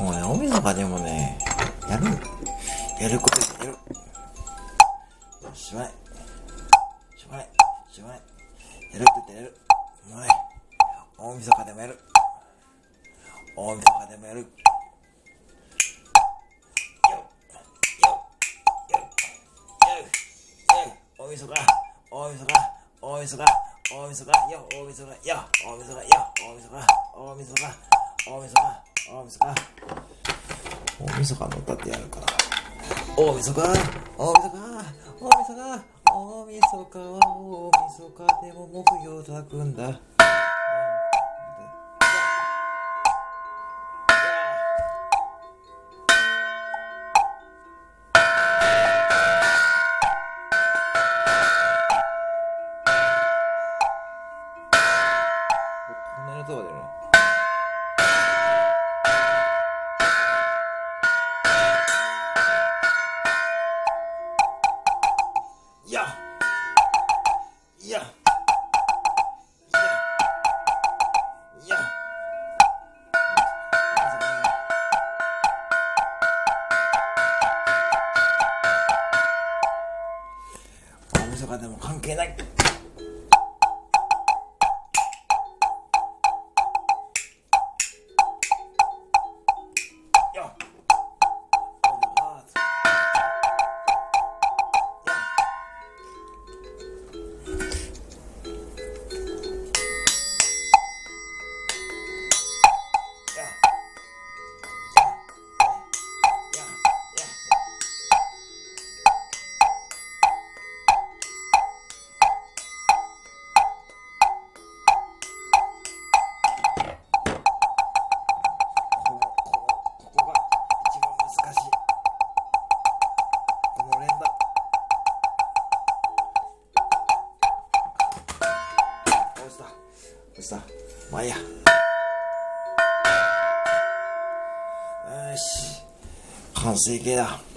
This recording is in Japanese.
もうね、大晦日でもね、やる。やることやる。しまい。しまい。しまい。やるって言ってやる。もうね、大晦日でもやる。大晦日でもやる。よよよよ大晦日、大晦日、大晦日、大晦日、よ、大晦日、よ、大晦日、大晦日、大晦日、大晦日、大晦日。大晦日の歌ってやるから。大晦日、大晦日、大晦日、大晦日。は大晦日。でも木曜炊くんだ。こんなに音が出るのとかでも関係ない。ってさまあいいや。よし。完成形だ。